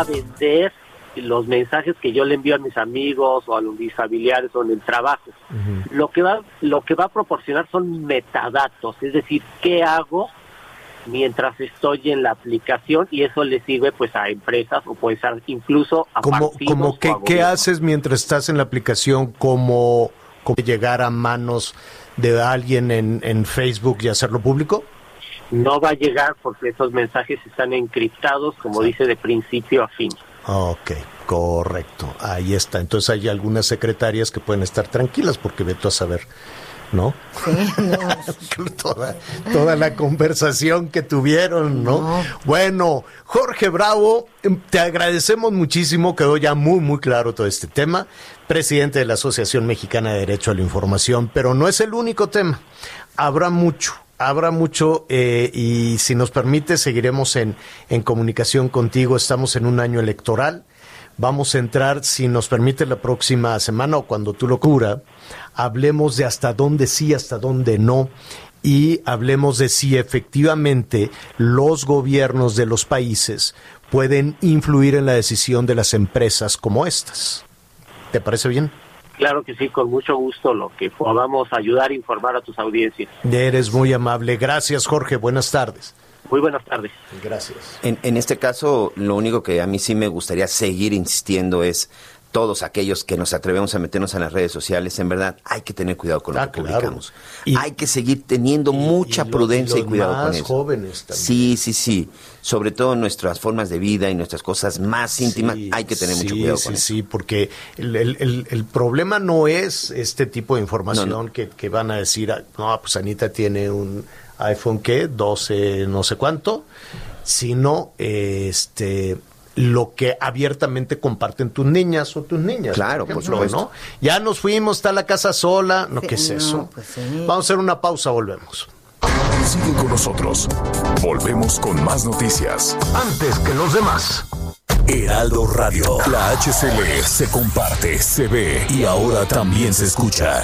va a vender los mensajes que yo le envío a mis amigos o a los- mis familiares o en el trabajo. Lo que va lo que va a proporcionar son metadatos, es decir, qué hago mientras estoy en la aplicación y eso le sirve pues a empresas o puede ser incluso a como, como que, ¿Qué haces mientras estás en la aplicación como, como llegar a manos de alguien en, en Facebook y hacerlo público? No va a llegar porque esos mensajes están encriptados, como dice, de principio a fin. Ok, correcto. Ahí está. Entonces hay algunas secretarias que pueden estar tranquilas porque ve tú a saber, ¿no? toda, toda la conversación que tuvieron, ¿no? Bueno, Jorge Bravo, em, te agradecemos muchísimo, quedó ya muy, muy claro todo este tema, presidente de la Asociación Mexicana de Derecho a la Información, pero no es el único tema, habrá mucho. Habrá mucho eh, y si nos permite seguiremos en, en comunicación contigo. Estamos en un año electoral. Vamos a entrar, si nos permite, la próxima semana o cuando tú lo cura, hablemos de hasta dónde sí, hasta dónde no, y hablemos de si efectivamente los gobiernos de los países pueden influir en la decisión de las empresas como estas. ¿Te parece bien? Claro que sí, con mucho gusto lo que podamos ayudar a informar a tus audiencias. Eres muy amable. Gracias, Jorge. Buenas tardes. Muy buenas tardes. Gracias. En, en este caso, lo único que a mí sí me gustaría seguir insistiendo es todos aquellos que nos atrevemos a meternos en las redes sociales, en verdad, hay que tener cuidado con lo Ah, que claro. publicamos. hay que seguir teniendo mucha y prudencia y, cuidado con eso. jóvenes también. Sí, sí, sí. Sobre todo nuestras formas de vida y nuestras cosas más íntimas, Sí, hay que tener mucho sí, cuidado sí, con eso. Sí, porque el, el- el- el problema no es este tipo de información No, no. Que, que van a decir, ah, no, pues Anita tiene un iPhone que 12 no sé cuánto, sino este lo que abiertamente comparten tus niñas o tus niñas. Claro, por supuesto. ¿no? Ya nos fuimos, está la casa sola, no, Sí, ¿qué es no, eso? pues sí. Vamos a hacer una pausa, volvemos. Sigue con nosotros. Volvemos con más noticias. Antes que los demás. Heraldo Radio. La HCL se comparte, se ve y ahora también se escucha.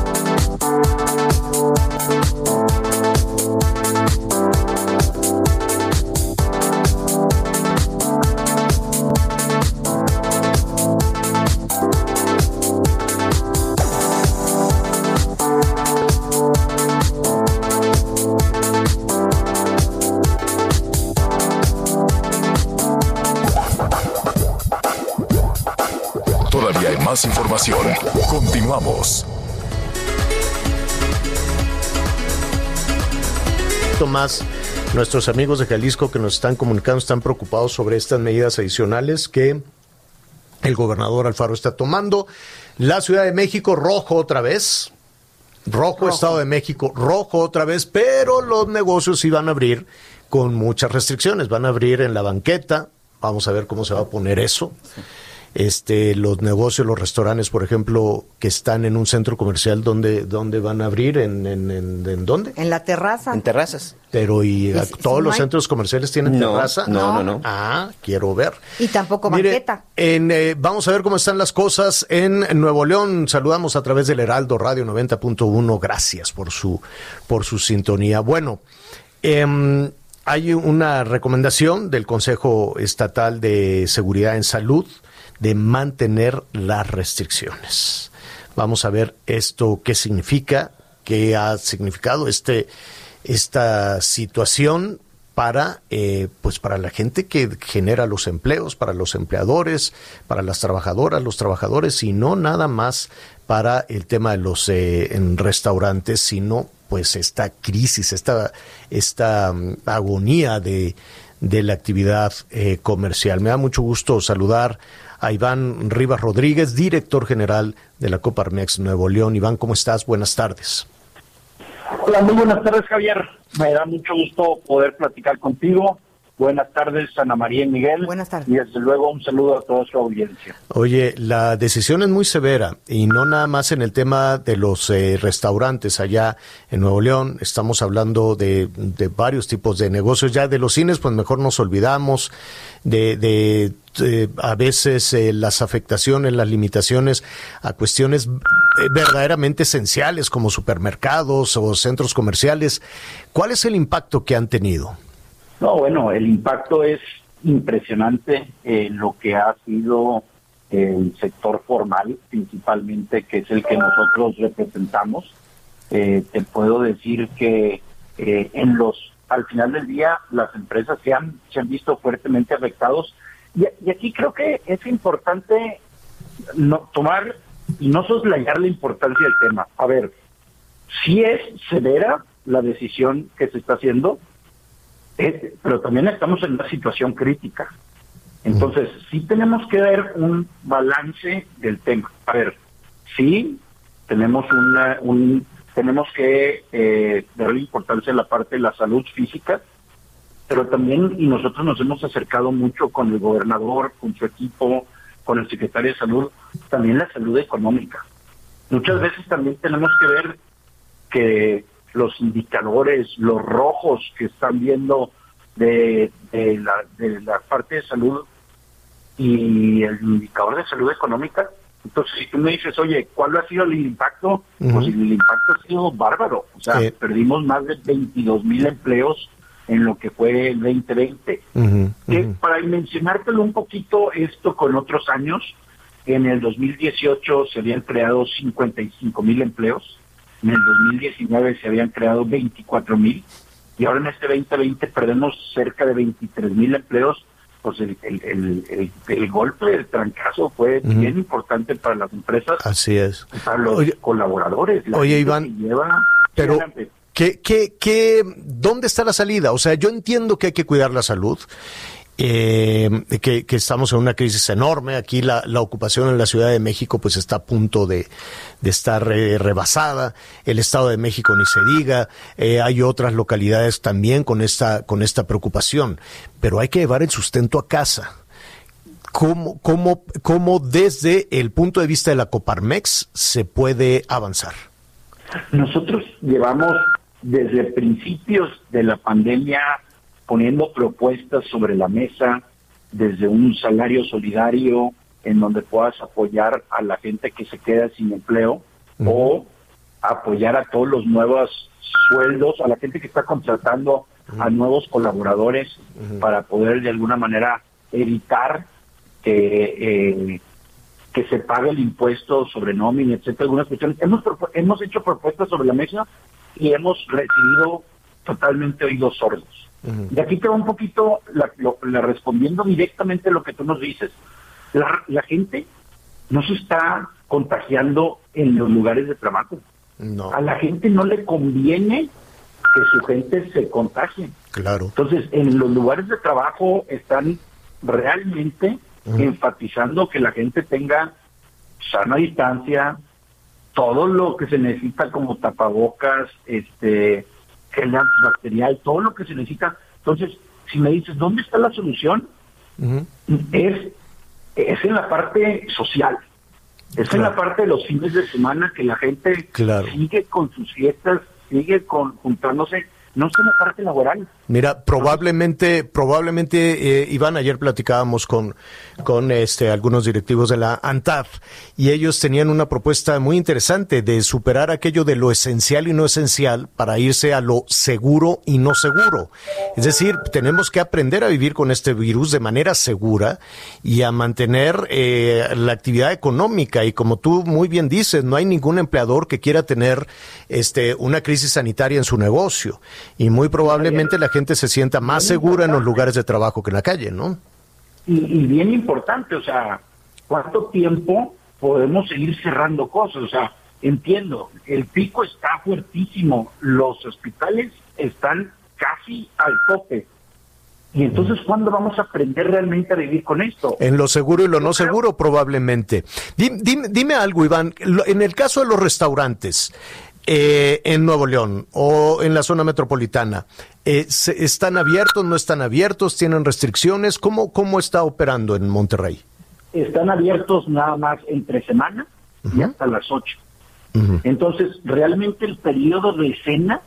Más información. Continuamos. más nuestros amigos de Jalisco que nos están comunicando están preocupados sobre estas medidas adicionales que el gobernador Alfaro está tomando. La Ciudad de México rojo otra vez. Rojo, Estado de México rojo otra vez, pero los negocios iban a abrir con muchas restricciones. Van a abrir en la banqueta. Vamos a ver cómo se va a poner eso. Este, los negocios, los restaurantes, por ejemplo, que están en un centro comercial, ¿dónde, dónde van a abrir? ¿En, en, en, en dónde? En la terraza. En terrazas. Pero, ¿y Y a- si- todos si no los hay- centros comerciales tienen No, terraza? no, no, no. Ah, quiero ver. Y tampoco Mire, banqueta. en, eh, vamos a ver cómo están las cosas en Nuevo León. Saludamos a través del Heraldo Radio 90.1. Gracias por su, por su sintonía. Bueno, em, hay una recomendación del Consejo Estatal de Seguridad en Salud de mantener las restricciones. Vamos a ver esto qué significa, qué ha significado este, esta situación para eh, pues para la gente que genera los empleos, para los empleadores, para las trabajadoras, los trabajadores y no nada más para el tema de los eh, en restaurantes, sino pues esta crisis, esta esta mm, agonía de de la actividad eh, comercial. Me da mucho gusto saludar a Iván Rivas Rodríguez, director general de la Coparmex Nuevo León. Iván, ¿cómo estás? Buenas tardes. Hola, muy buenas tardes, Javier. Me da mucho gusto poder platicar contigo. Buenas tardes, Ana María y Miguel. Buenas tardes. Y desde luego un saludo a toda su audiencia. Oye, la decisión es muy severa y no nada más en el tema de los eh, restaurantes allá en Nuevo León. Estamos hablando de, de varios tipos de negocios. Ya de los cines, pues mejor nos olvidamos de, de, eh, a veces eh, las afectaciones, las limitaciones a cuestiones eh, verdaderamente esenciales como supermercados o centros comerciales. ¿Cuál es el impacto que han tenido? No, bueno, el impacto es impresionante en lo que ha sido el sector formal, principalmente, que es el que nosotros representamos. Eh, te puedo decir que eh, en los, al final del día, las empresas se han, visto fuertemente afectados. Y, y aquí creo que es importante no tomar y no soslayar la importancia del tema. A ver, si es severa la decisión que se está haciendo, eh, pero también estamos en una situación crítica. Entonces, sí tenemos que ver un balance del tema. A ver, sí tenemos una, un, tenemos que eh, darle importancia a la parte de la salud física, pero también, y nosotros nos hemos acercado mucho con el gobernador, con su equipo, con el secretario de salud, también la salud económica. Muchas veces también tenemos que ver que los indicadores, los rojos que están viendo de, de la, de la parte de salud y el indicador de salud económica. Entonces, si tú me dices, oye, ¿cuál ha sido el impacto? Pues el impacto ha sido bárbaro. O sea, Sí. perdimos más de 22 mil empleos en lo que fue el 2020. Que para mencionártelo un poquito esto con otros años, en el 2018 se habían creado 55 mil empleos, en el 2019 se habían creado 24 mil y ahora en este 2020 perdemos cerca de 23 mil empleos. Pues el, el, el, el- el golpe, el trancazo fue bien importante para las empresas, Así es. para los Oye- colaboradores. la Oye, Iván, lleva- pero-. ¿Qué, qué, qué, ¿Dónde está la salida? O sea, yo entiendo que hay que cuidar la salud, eh, que, que estamos en una crisis enorme. Aquí la, la ocupación en la Ciudad de México pues está a punto de, de estar eh, rebasada. El Estado de México ni se diga. Eh, hay otras localidades también con esta, con esta preocupación. Pero hay que llevar el sustento a casa. ¿Cómo, cómo, cómo desde el punto de vista de la Coparmex se puede avanzar? Nosotros llevamos desde principios de la pandemia poniendo propuestas sobre la mesa, desde un salario solidario en donde puedas apoyar a la gente que se queda sin empleo o apoyar a todos los nuevos sueldos, a la gente que está contratando a nuevos colaboradores para poder de alguna manera evitar que eh, que se pague el impuesto sobre nómina, etcétera, algunas cuestiones. Hemos, hemos hecho propuestas sobre la mesa y hemos recibido totalmente oídos sordos. Y aquí te va un poquito la, lo- la respondiendo directamente lo que tú nos dices. La, la gente no se está contagiando en los lugares de trabajo. No. A la gente no le conviene que su gente se contagie. Claro. Entonces, en los lugares de trabajo están realmente enfatizando que la gente tenga sana distancia, todo lo que se necesita como tapabocas, este, gel antibacterial, todo lo que se necesita. Entonces, si me dices, ¿dónde está la solución? Es, es en la parte social. Es en la parte de los fines de semana que la gente Claro. sigue con sus fiestas, sigue con, juntándose, no es en la parte laboral. Mira, probablemente, probablemente, eh, Iván, ayer platicábamos con, con este, algunos directivos de la ANTAF y ellos tenían una propuesta muy interesante de superar aquello de lo esencial y no esencial para irse a lo seguro y no seguro. Es decir, tenemos que aprender a vivir con este virus de manera segura y a mantener eh, la actividad económica. Y como tú muy bien dices, no hay ningún empleador que quiera tener este, una crisis sanitaria en su negocio. Y muy probablemente la gente se sienta más segura en los lugares de trabajo que en la calle, ¿no? Y, y bien importante, o sea, ¿cuánto tiempo podemos seguir cerrando cosas? O sea, entiendo, el pico está fuertísimo, los hospitales están casi al tope. Y entonces, ¿cuándo vamos a aprender realmente a vivir con esto? En lo seguro y lo no seguro, probablemente. Dim- Dime, dime algo, Iván. En el caso de los restaurantes eh, en Nuevo León o en la zona metropolitana, eh, se- ¿están abiertos, no están abiertos? ¿Tienen restricciones? ¿Cómo, cómo está operando en Monterrey? Están abiertos nada más entre semana y hasta las 8. Entonces, realmente el periodo de cena,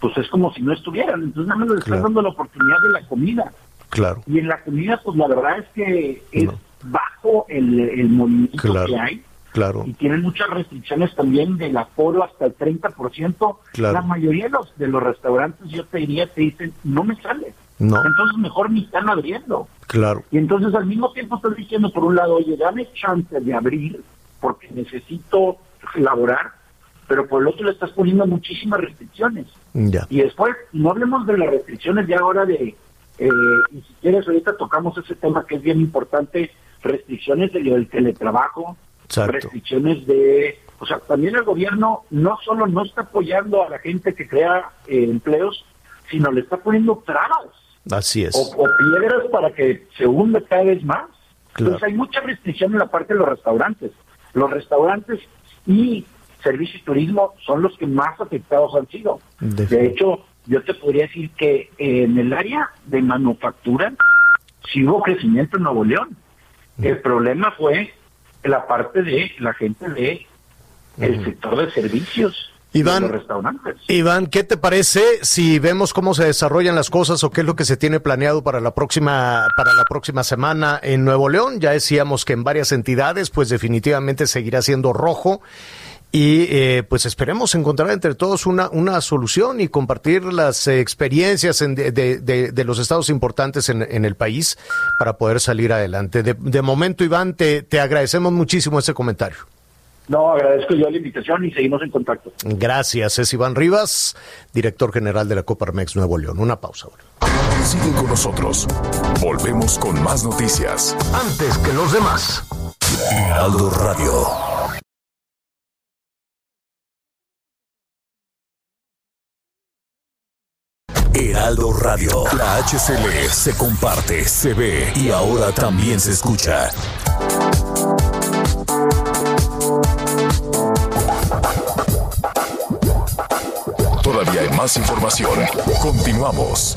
pues es como si no estuvieran. Entonces, nada más les están dando la oportunidad de la comida. Claro. Y en la comida, pues la verdad es que es bajo el, el movimiento Claro. que hay. Claro. Y tienen muchas restricciones también del aforo hasta el 30%. Claro. La mayoría de los, de los restaurantes, yo te diría, te dicen, no me sale. No. Entonces mejor ni están abriendo. Claro. Y entonces al mismo tiempo estás diciendo, por un lado, oye, dame chance de abrir porque necesito laborar, pero por el otro le estás poniendo muchísimas restricciones. Ya. Y después, no hablemos de las restricciones ya ahora de, eh, y si quieres, ahorita tocamos ese tema que es bien importante, restricciones de- del teletrabajo, Exacto. restricciones de... O sea, también el gobierno no solo no está apoyando a la gente que crea eh, empleos, sino le está poniendo trabas Así es. o, o piedras para que se hunda cada vez más. Claro. Entonces hay mucha restricción en la parte de los restaurantes. Los restaurantes y servicio y turismo son los que más afectados han sido. De hecho, yo te podría decir que en el área de manufactura sí hubo crecimiento en Nuevo León. El problema fue la parte de la gente de el sector de servicios. Iván, los restaurantes. Iván, ¿qué te parece si vemos cómo se desarrollan las cosas o qué es lo que se tiene planeado para la próxima para la próxima semana en Nuevo León? Ya decíamos que en varias entidades, pues definitivamente seguirá siendo rojo y eh, pues esperemos encontrar entre todos una, una solución y compartir las eh, experiencias de, de, de, los estados importantes en, en, el país para poder salir adelante. De, momento, Iván, te, te agradecemos muchísimo ese comentario. No, agradezco yo la invitación y seguimos en contacto. Gracias, es Iván Rivas, director general de la Coparmex Nuevo León. Una pausa ahora. Sigue con nosotros. Volvemos con más noticias. Antes que los demás. Heraldo Radio. Heraldo Radio. La HCL se comparte, se ve y ahora también se escucha. Todavía hay más información. Continuamos.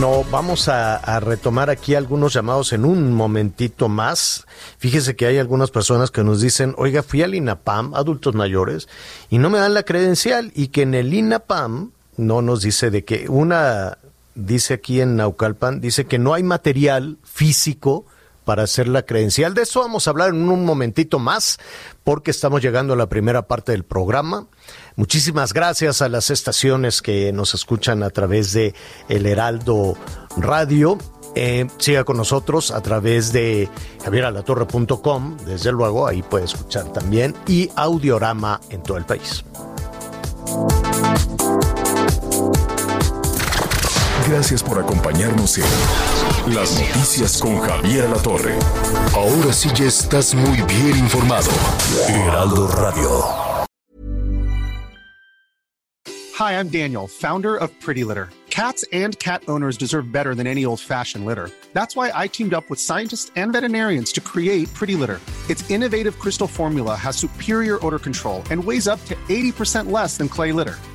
No, vamos a, a, retomar aquí algunos llamados en un momentito más. Fíjese que hay algunas personas que nos dicen, oiga, fui al INAPAM, adultos mayores, y no me dan la credencial, y que en el INAPAM no nos dice de que una, dice aquí en Naucalpan, dice que no hay material físico para hacer la credencial. De eso vamos a hablar en un momentito más, porque estamos llegando a la primera parte del programa. Muchísimas gracias a las estaciones que nos escuchan a través de El Heraldo Radio. Eh, siga con nosotros a través de javieralatorre.com, desde luego, ahí puede escuchar también, y Audiorama en todo el país. Gracias por acompañarnos en Las Noticias con Javier La Torre. Ahora sí ya estás muy bien informado. Heraldo Radio. Hi, I'm Daniel, founder of Pretty Litter. Cats and cat owners deserve better than any old-fashioned litter. That's why I teamed up with scientists and veterinarians to create Pretty Litter. Its innovative crystal formula has superior odor control and weighs up to 80% less than clay litter.